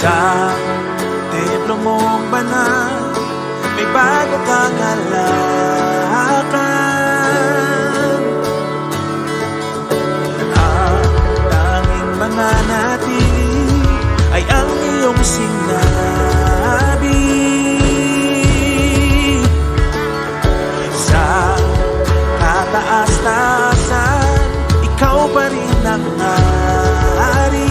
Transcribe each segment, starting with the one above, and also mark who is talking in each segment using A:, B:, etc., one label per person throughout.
A: Sa templo mong banal May bago kang alakan Ang tanging mga natili Ay ang iyong sinabi. Sa kataas-taasan Ikaw pa rin ang hari.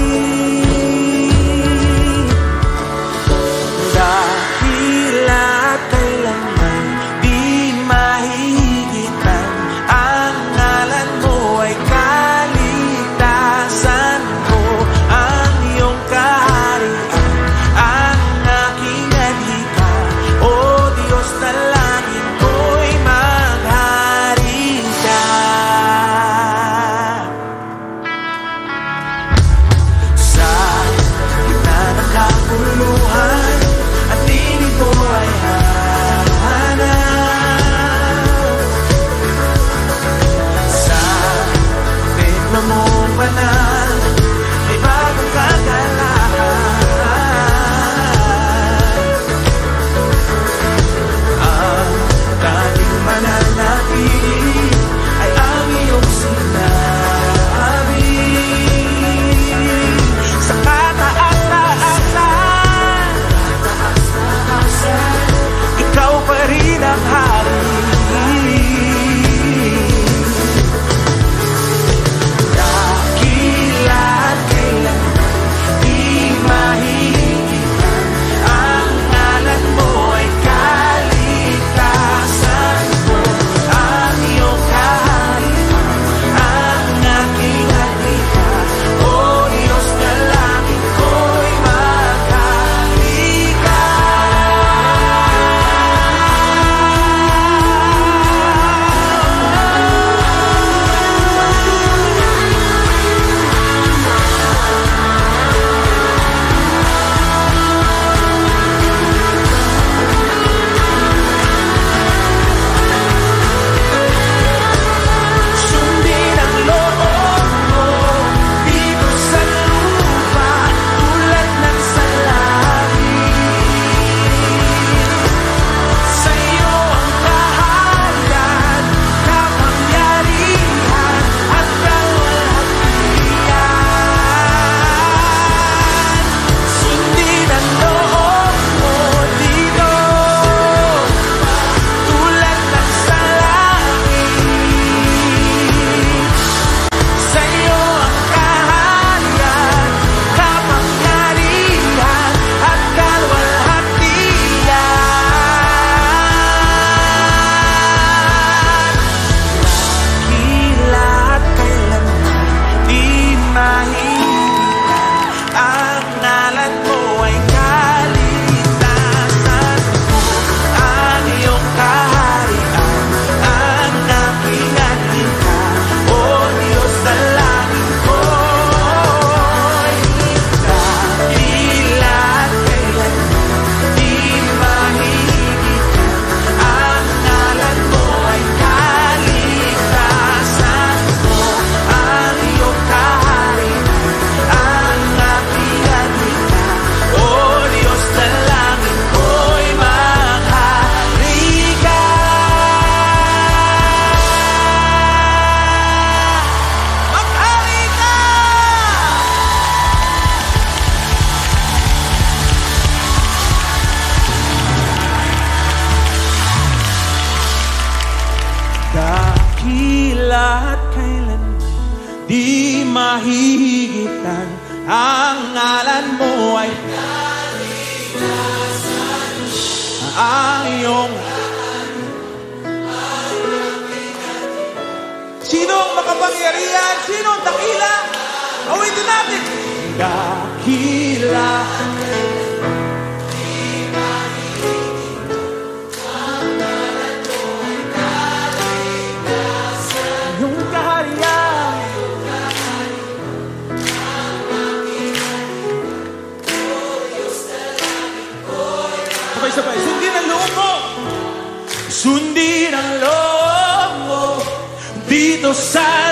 B: side.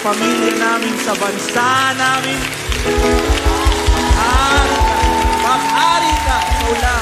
B: pamilya namin, sa bansa namin. At pag-ari ka sa
A: ulan.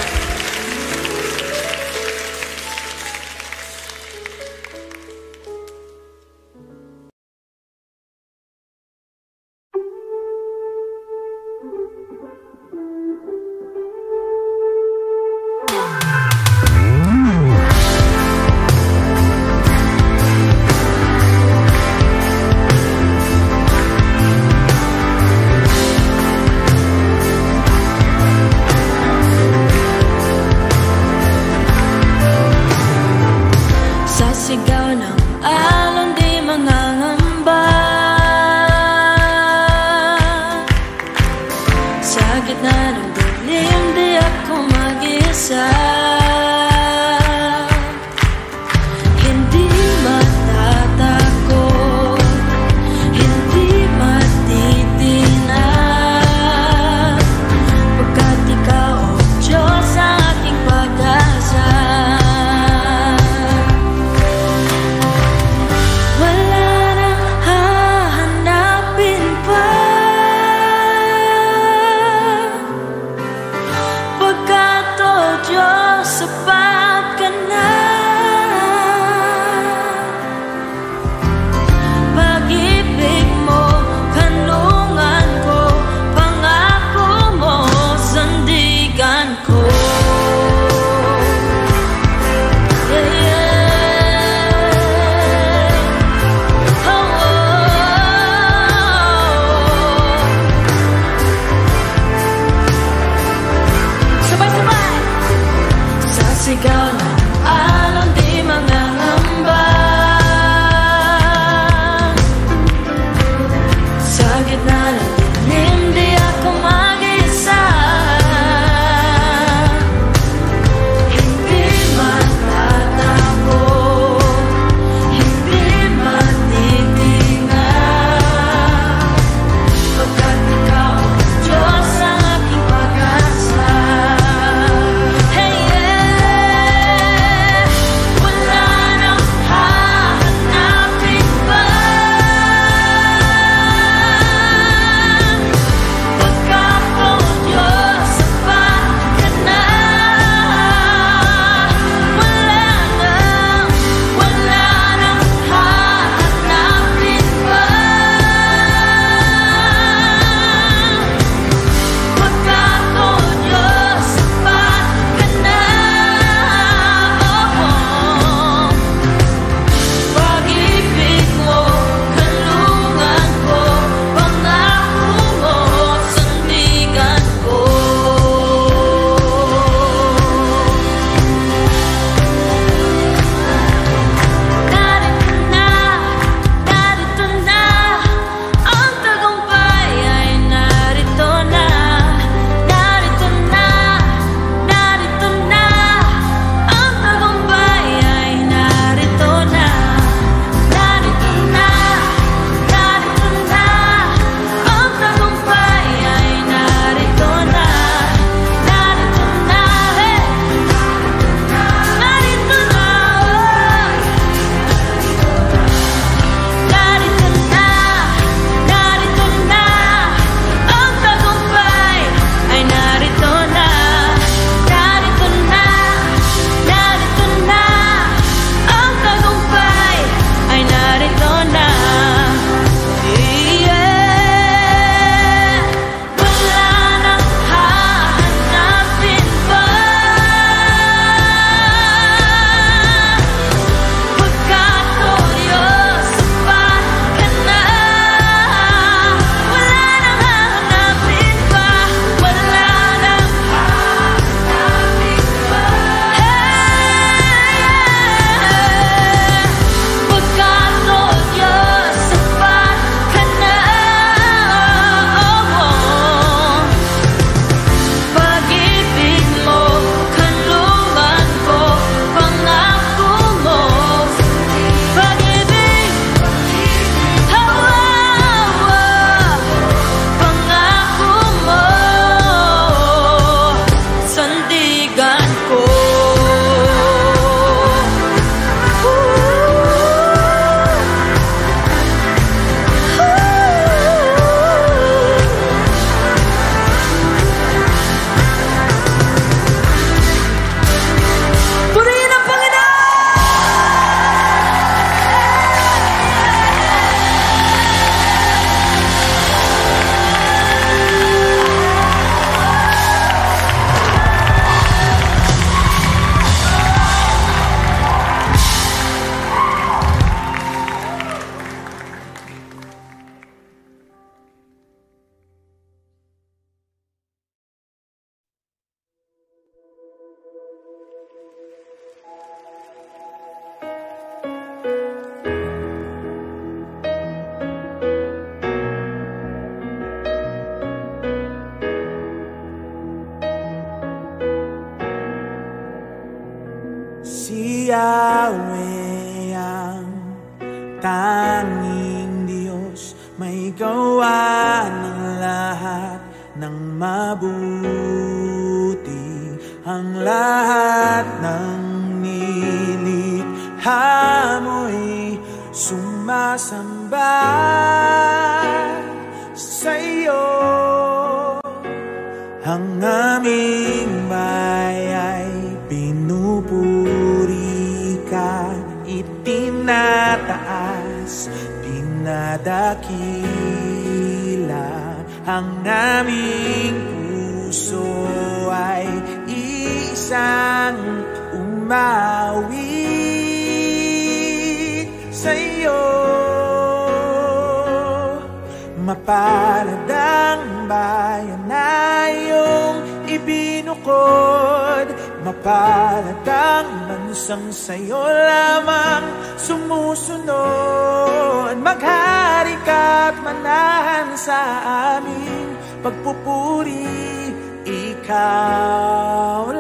A: pusang sa'yo lamang sumusunod. Maghari ka at manahan sa aming pagpupuri Ikaw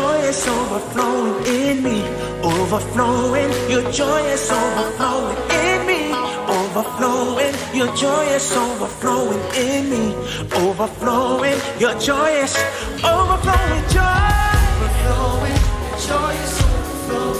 A: joy is overflowing in me. Overflowing, your joy is overflowing in me. overflowing, your joy is overflowing in me, overflowing, your joy is overflowing, joy, overflowing, joy is overflowing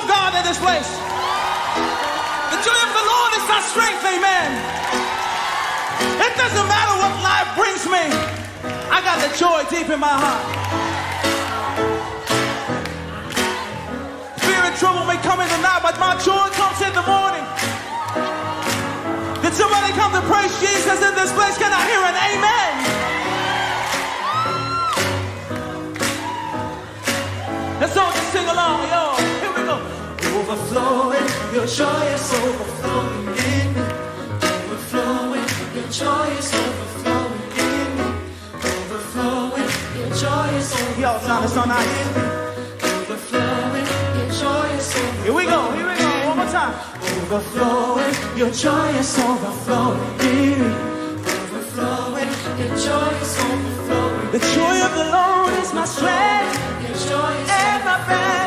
A: of God in this place? The joy of the Lord is our strength, amen. It doesn't matter what life brings me, I got the joy deep in my heart. Fear and trouble may come in the night, but my joy comes in the morning. Did somebody come to praise Jesus in this place? Can I hear an amen? Let's all just sing along, yo. Here we go. Overflowing, your joy is overflowing in me. Overflowing, your joy is overflowing in me. Overflowing, your joy is overflowing. So nice. Overflowing, your joy is overflowing. Here we go, here we go, one more time. Overflowing, your joy is overflowing in me. Overflowing, your joy is overflowing. The joy of the Lord is my strength. Your joy is and my banner.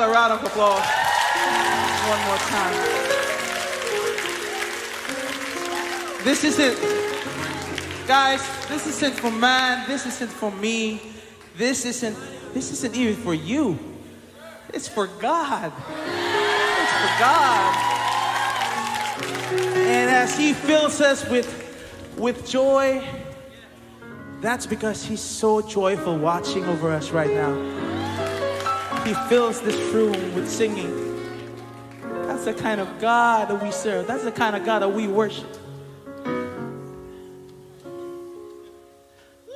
A: A round of applause. One more time. This isn't, guys, this isn't for man, this isn't for me, this isn't, this isn't even for you. It's for God. It's for God. And as He fills us with, with joy, that's because He's so joyful watching over us right now. He fills this room with singing. That's the kind of God that we serve. That's the kind of God that we worship.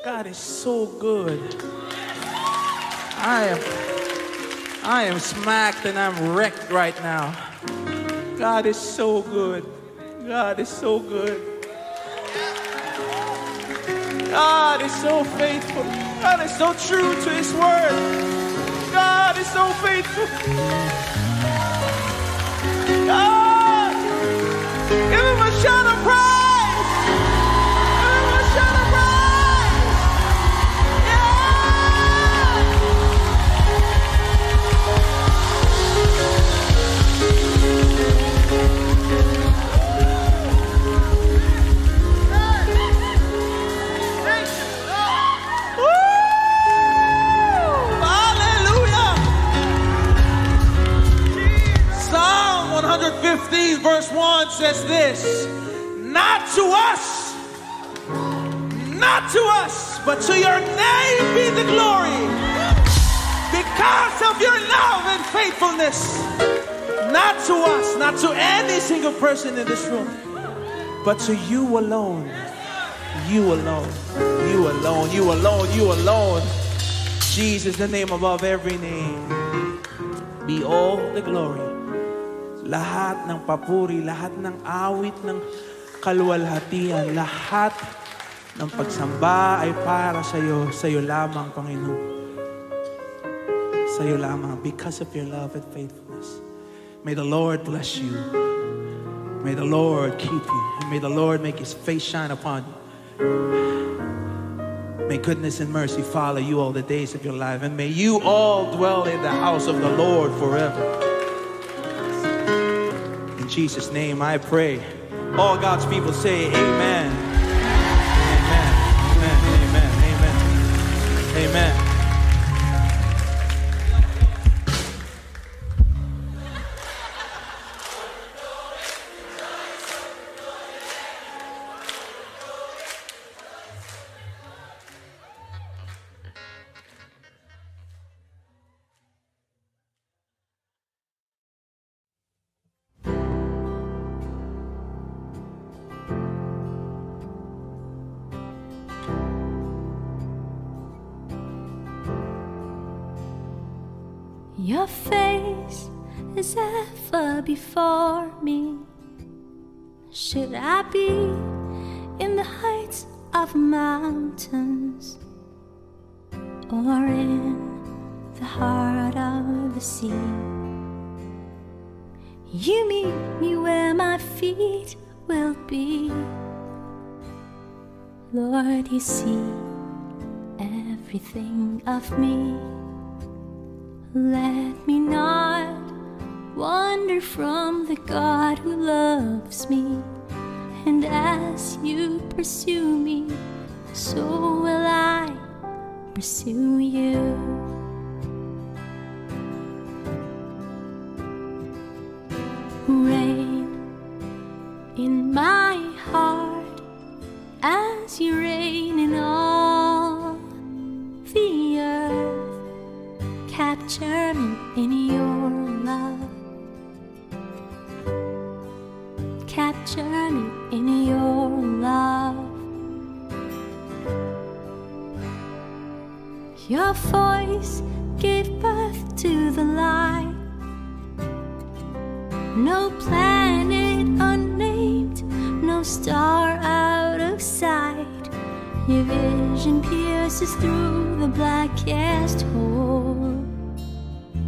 A: God is so good. I am I am smacked and I'm wrecked right now. God is so good. God is so good. God is so faithful. God is so true to his word. Is so faithful. God, ah! give him a shout of praise. Verse 1 says this Not to us, not to us, but to your name be the glory because of your love and faithfulness. Not to us, not to any single person in this room, but to you alone. You alone. You alone. You alone. You alone. Jesus, the name above every name. Be all the glory. Lahat ng papuri, lahat ng awit ng kaluwalhatian, lahat ng pagsamba ay para sa iyo, sa iyo lamang, Panginoon. Sa iyo lamang, because of your love and faithfulness. May the Lord bless you. May the Lord keep you. And may the Lord make his face shine upon you. May goodness and mercy follow you all the days of your life. And may you all dwell in the house of the Lord forever. Jesus' name I pray. All God's people say. Amen.
B: Of mountains or in the heart of the sea? You meet me where my feet will be. Lord, you see everything of me. Let me not wander from the God who loves me. And as you pursue me, so will I pursue you. Reign in my heart as you reign in all the earth capture Voice gave birth to the light. No planet unnamed, no star out of sight. Your vision pierces through the blackest hole.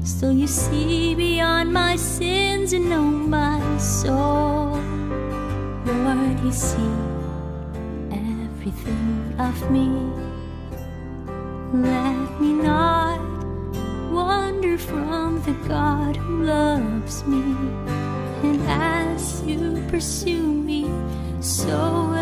B: Still, you see beyond my sins and know my soul. Lord, you see everything of me. Let the God who loves me. And as you pursue me, so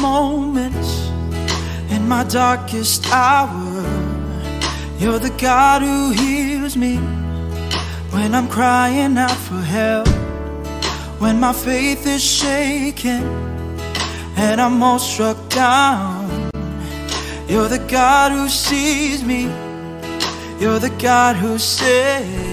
A: moments in my darkest hour. You're the God who heals me when I'm crying out for help, when my faith is shaken and I'm all struck down. You're the God who sees me, you're the God who saves.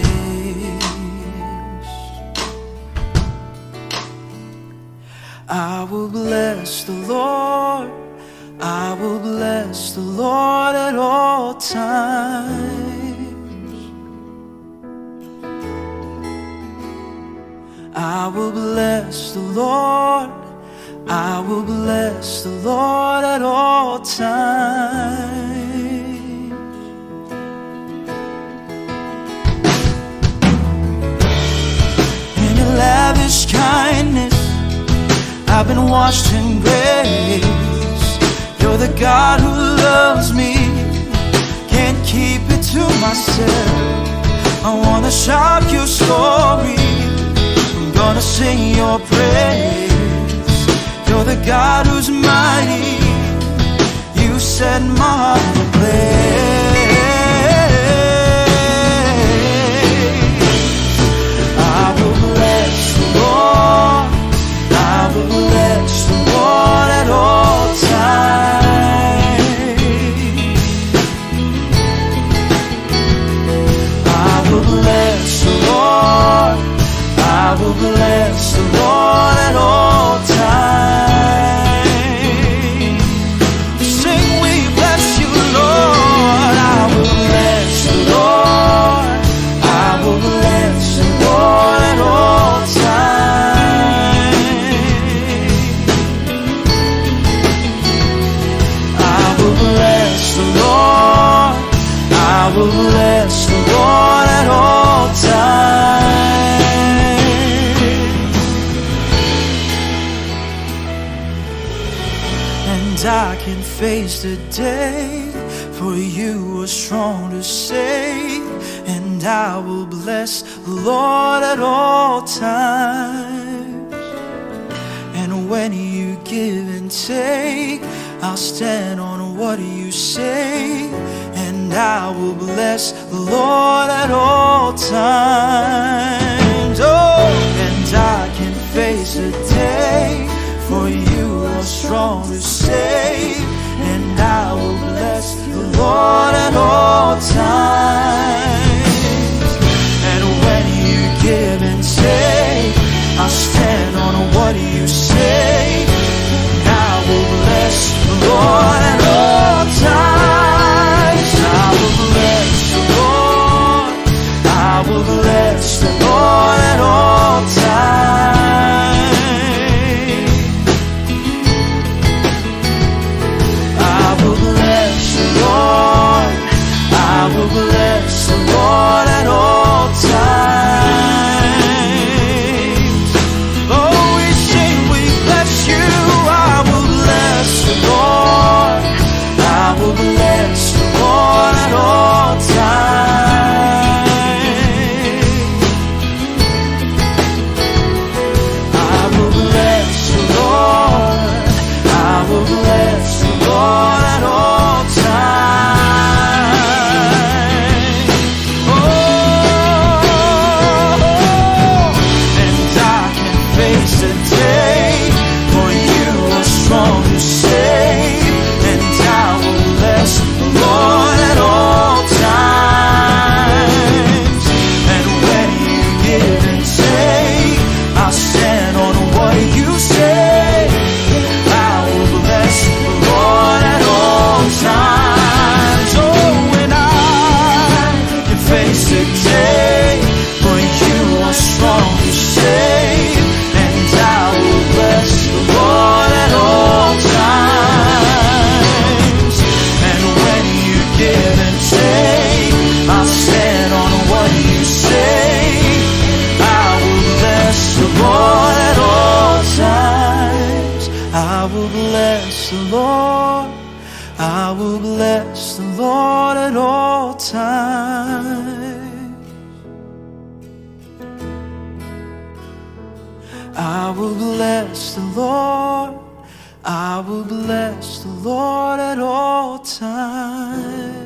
A: Will bless the Lord at all times.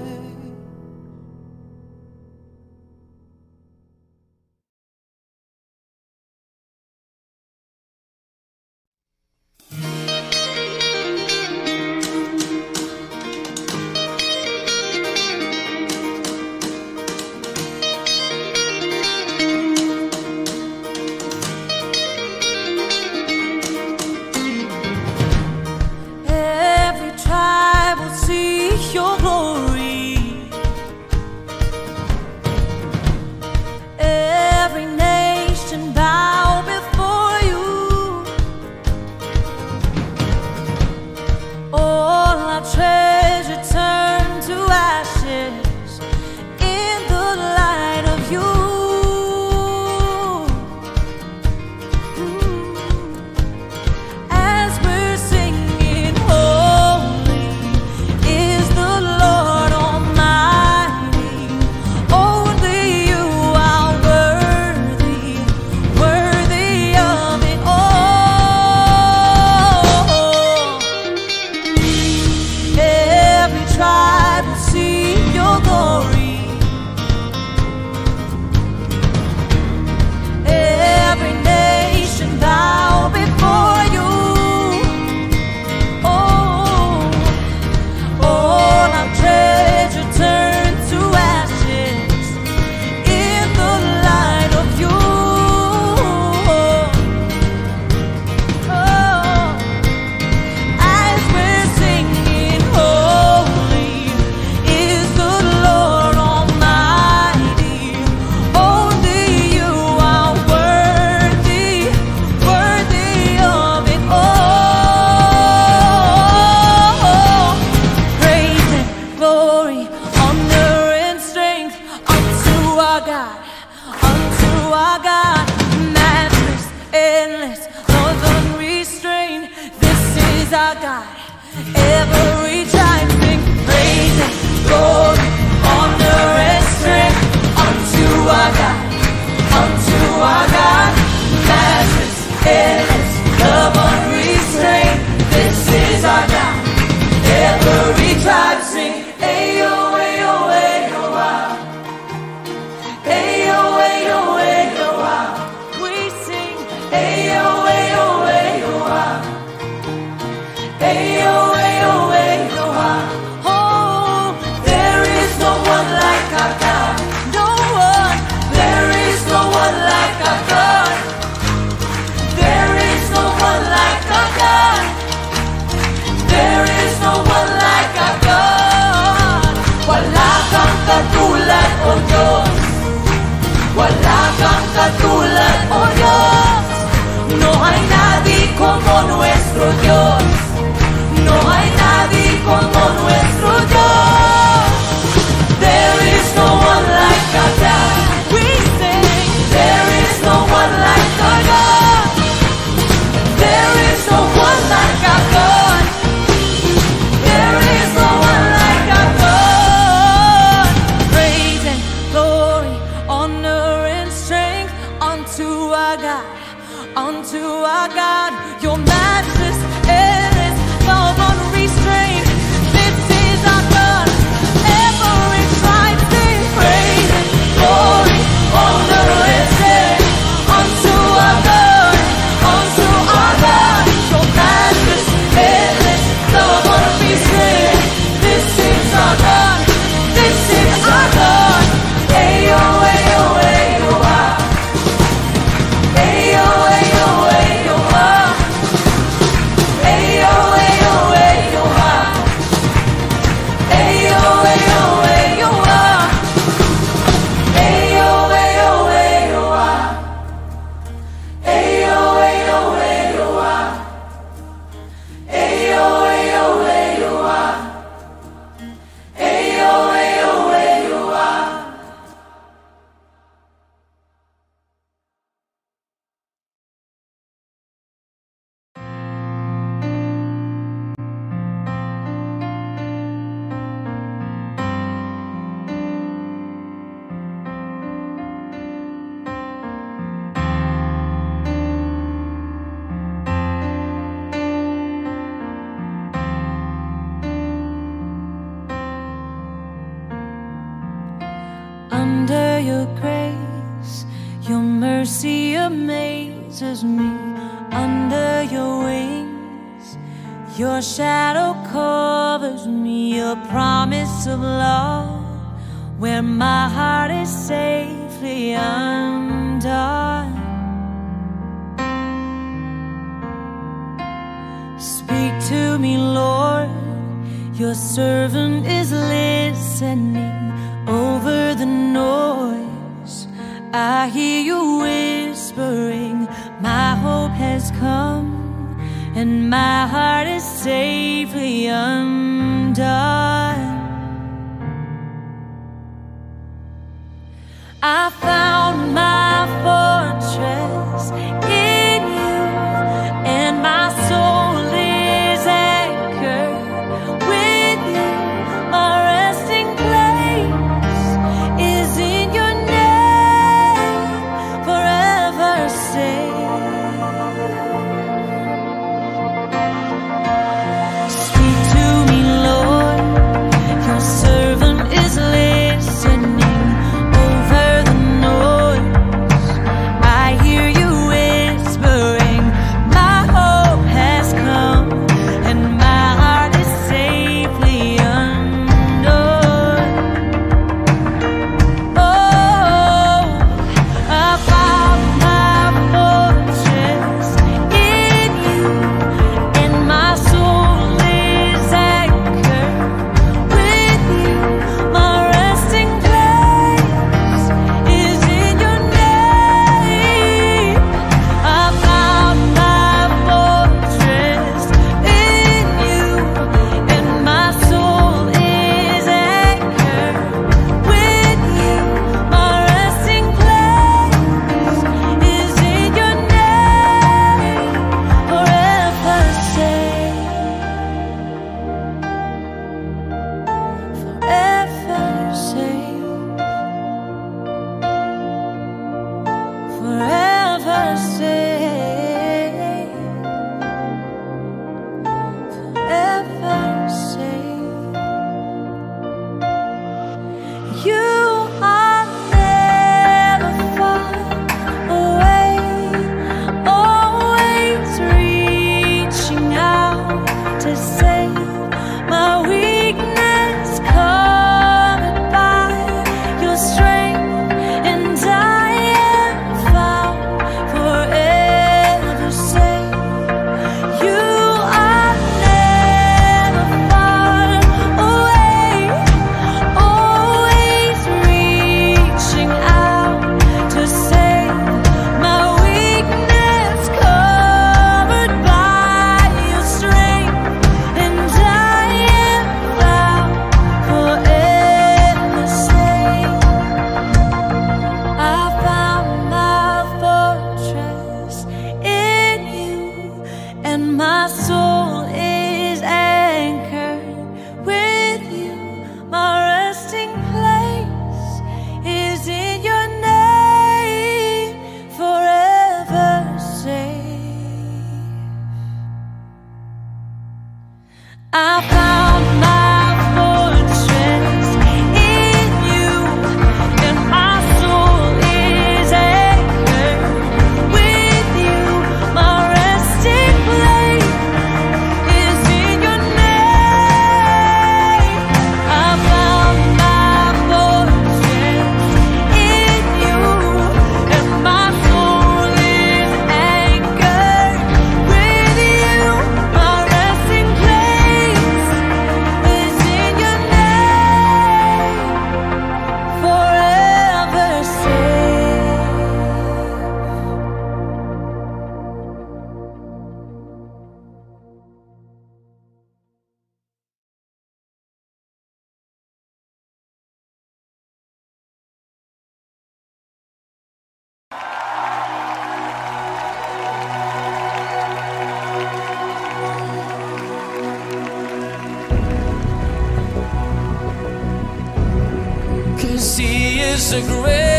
A: Is a great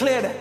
C: clear that.